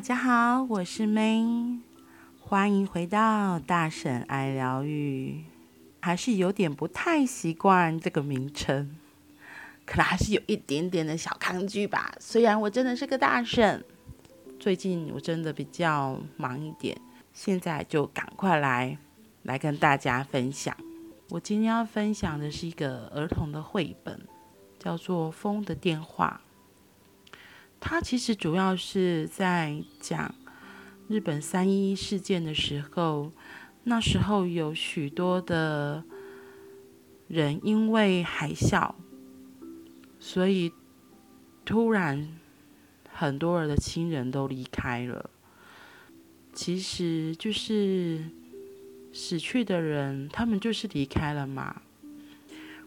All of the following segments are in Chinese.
大家好，我是 May，欢迎回到大婶爱疗愈。还是有点不太习惯这个名称，可能还是有一点点的小抗拒吧。虽然我真的是个大婶，最近我真的比较忙一点，现在就赶快来来跟大家分享。我今天要分享的是一个儿童的绘本，叫做《风的电话》。它其实主要是在讲日本三一一事件的时候，那时候有许多的人因为海啸，所以突然很多人的亲人都离开了。其实就是死去的人，他们就是离开了嘛。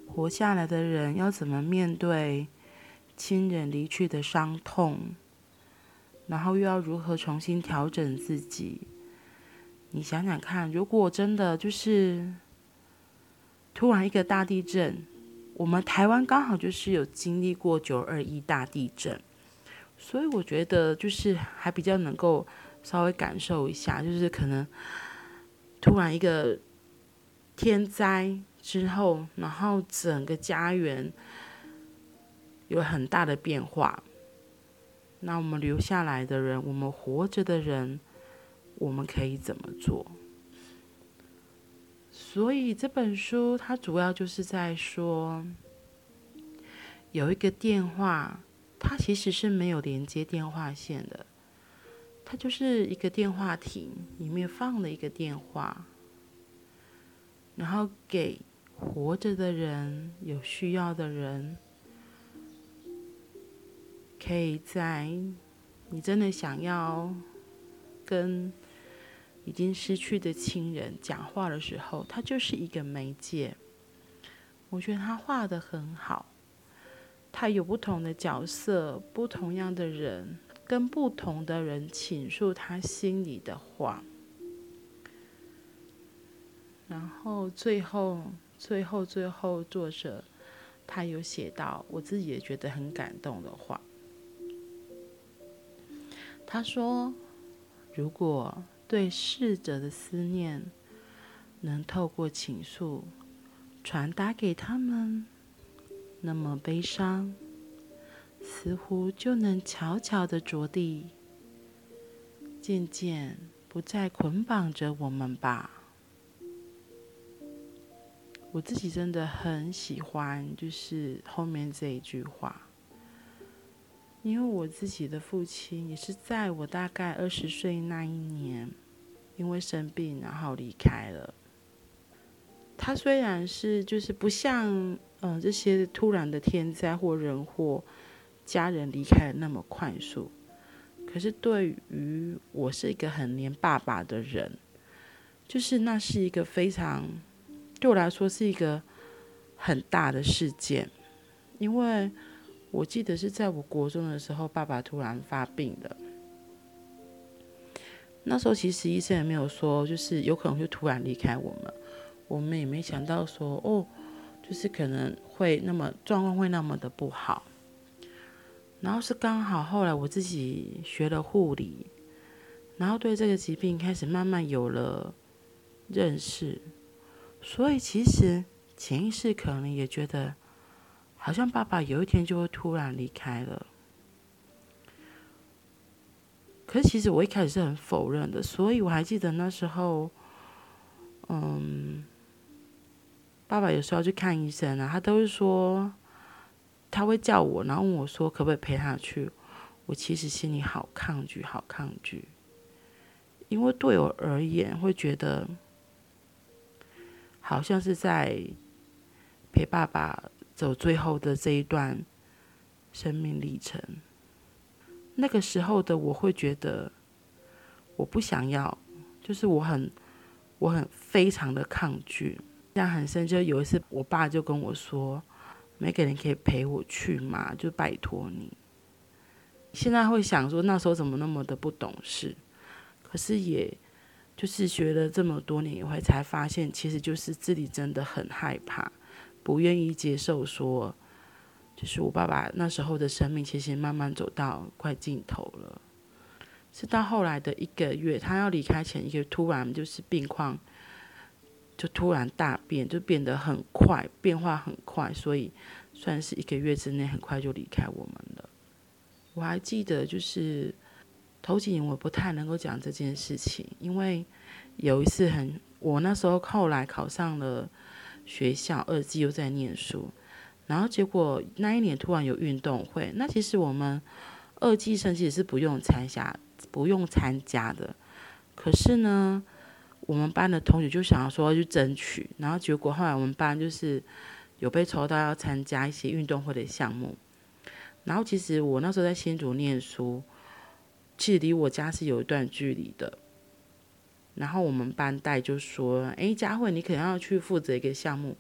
活下来的人要怎么面对亲人离去的伤痛，然后又要如何重新调整自己？你想想看，如果真的就是突然一个大地震，我们台湾刚好就是有经历过九二一大地震，所以我觉得就是还比较能够稍微感受一下，就是可能突然一个天灾之后，然后整个家园。有很大的变化。那我们留下来的人，我们活着的人，我们可以怎么做？所以这本书它主要就是在说，有一个电话，它其实是没有连接电话线的，它就是一个电话亭，里面放了一个电话，然后给活着的人，有需要的人。可以在你真的想要跟已经失去的亲人讲话的时候，它就是一个媒介。我觉得他画的很好，他有不同的角色，不同样的人，跟不同的人倾诉他心里的话。然后最后，最后，最后，作者他有写到，我自己也觉得很感动的话。他说：“如果对逝者的思念能透过倾诉传达给他们，那么悲伤似乎就能悄悄地着地，渐渐不再捆绑着我们吧。”我自己真的很喜欢，就是后面这一句话。因为我自己的父亲也是在我大概二十岁那一年，因为生病然后离开了。他虽然是就是不像嗯、这些突然的天灾或人祸，家人离开的那么快速，可是对于我是一个很黏爸爸的人，就是那是一个非常对我来说是一个很大的事件，因为。我记得是在我国中的时候，爸爸突然发病了。那时候其实医生也没有说，就是有可能会突然离开我们。我们也没想到说，哦，就是可能会那么状况会那么的不好。然后是刚好后来我自己学了护理，然后对这个疾病开始慢慢有了认识，所以其实潜意识可能也觉得。好像爸爸有一天就会突然离开了，可是其实我一开始是很否认的，所以我还记得那时候，嗯，爸爸有时候要去看医生啊，他都会说他会叫我，然后问我说可不可以陪他去。我其实心里好抗拒，好抗拒，因为对我而言会觉得好像是在陪爸爸。走最后的这一段生命历程，那个时候的我会觉得我不想要，就是我很我很非常的抗拒，印象很深。就有一次，我爸就跟我说：“没个人可以陪我去嘛，就拜托你。”现在会想说，那时候怎么那么的不懂事？可是也就是学了这么多年以后，才发现其实就是自己真的很害怕。不愿意接受说，就是我爸爸那时候的生命，其实慢慢走到快尽头了。是到后来的一个月，他要离开前一个月，突然就是病况就突然大变，就变得很快，变化很快，所以算是一个月之内很快就离开我们了。我还记得，就是头几年我不太能够讲这件事情，因为有一次很，我那时候后来考上了学校，二技又在念书，然后结果那一年突然有运动会，那其实我们二技生其实是不用参加，不用参加的，可是呢，我们班的同学就想要说要去争取，然后结果后来我们班就是有被抽到要参加一些运动会的项目。然后其实我那时候在新竹念书，其实离我家是有一段距离的。然后我们班代就说：“哎，佳慧，你可能要去负责一个项目。”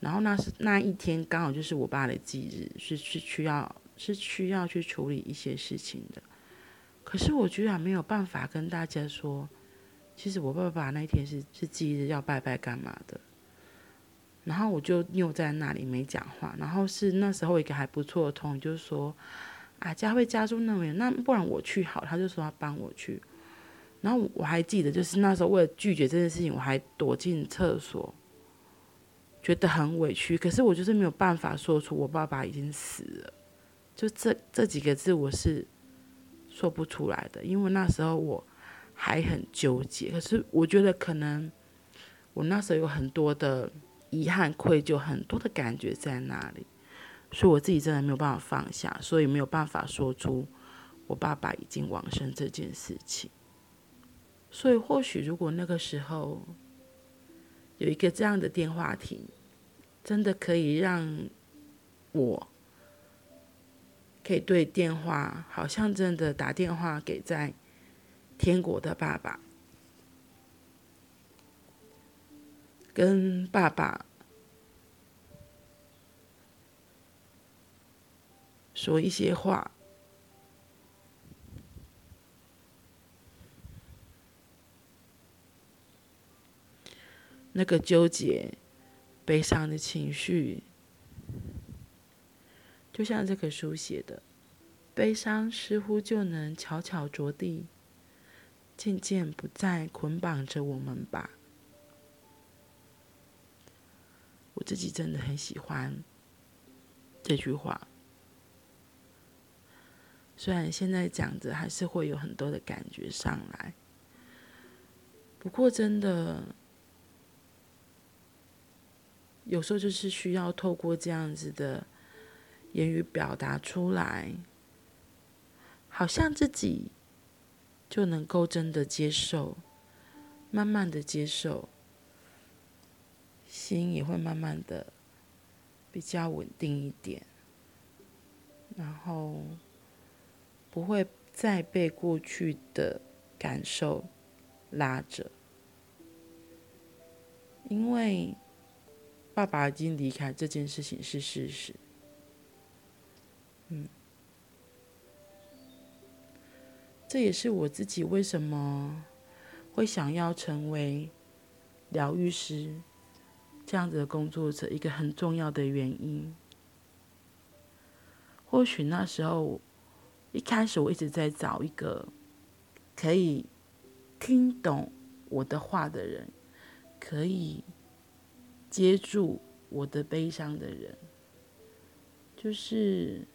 然后那是那一天刚好就是我爸的忌日，是是需要是需要去处理一些事情的。可是我居然没有办法跟大家说，其实我爸爸那天是是忌日，要拜拜干嘛的。然后我就拗在那里没讲话。然后是那时候一个还不错的同学就说：“啊，佳慧家住那么远，那不然我去好。”他就说要帮我去。然后我还记得，就是那时候为了拒绝这件事情，我还躲进厕所，觉得很委屈。可是我就是没有办法说出我爸爸已经死了，就这这几个字我是说不出来的，因为那时候我还很纠结。可是我觉得可能我那时候有很多的。遗憾、愧疚，很多的感觉在那里，所以我自己真的没有办法放下，所以没有办法说出我爸爸已经往生这件事情。所以或许如果那个时候有一个这样的电话亭，真的可以让我可以对电话，好像真的打电话给在天国的爸爸。跟爸爸说一些话，那个纠结、悲伤的情绪，就像这个书写的，悲伤似乎就能悄悄着地，渐渐不再捆绑着我们吧。我自己真的很喜欢这句话，虽然现在讲着还是会有很多的感觉上来，不过真的有时候就是需要透过这样子的言语表达出来，好像自己就能够真的接受，慢慢的接受。心也会慢慢的比较稳定一点，然后不会再被过去的感受拉着，因为爸爸已经离开这件事情是事实。嗯，这也是我自己为什么会想要成为疗愈师。这样子的工作者，一个很重要的原因，或许那时候一开始我一直在找一个可以听懂我的话的人，可以接住我的悲伤的人，就是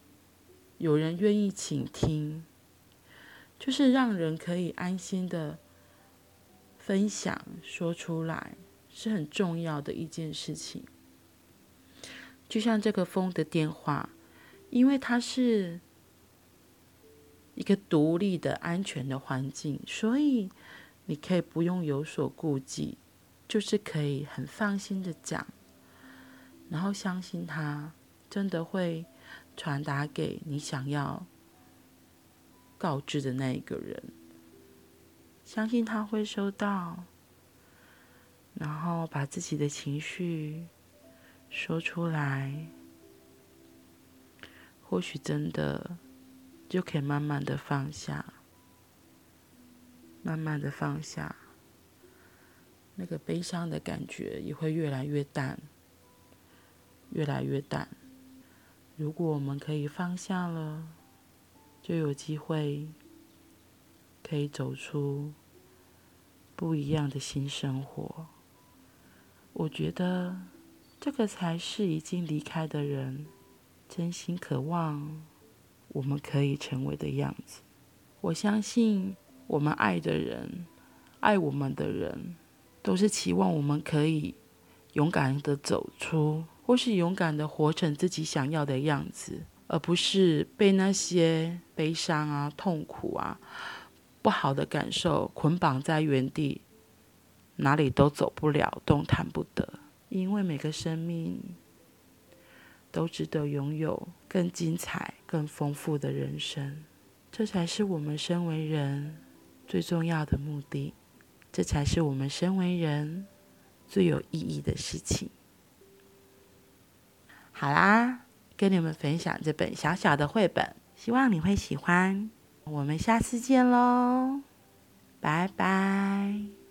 有人愿意倾听，就是让人可以安心的分享说出来。是很重要的一件事情，就像这个风的电话，因为它是一个独立的、安全的环境，所以你可以不用有所顾忌，就是可以很放心的讲，然后相信他真的会传达给你想要告知的那一个人，相信他会收到。然后把自己的情绪说出来，或许真的就可以慢慢的放下，慢慢的放下，那个悲伤的感觉也会越来越淡，越来越淡。如果我们可以放下了，就有机会可以走出不一样的新生活。我觉得这个才是已经离开的人真心渴望我们可以成为的样子。我相信我们爱的人，爱我们的人，都是期望我们可以勇敢的走出，或是勇敢的活成自己想要的样子，而不是被那些悲伤啊、痛苦啊、不好的感受捆绑在原地，哪里都走不了，动弹不得。因为每个生命都值得拥有更精彩、更丰富的人生。这才是我们身为人最重要的目的，这才是我们身为人最有意义的事情。好啦，跟你们分享这本小小的绘本，希望你会喜欢。我们下次见喽，拜拜。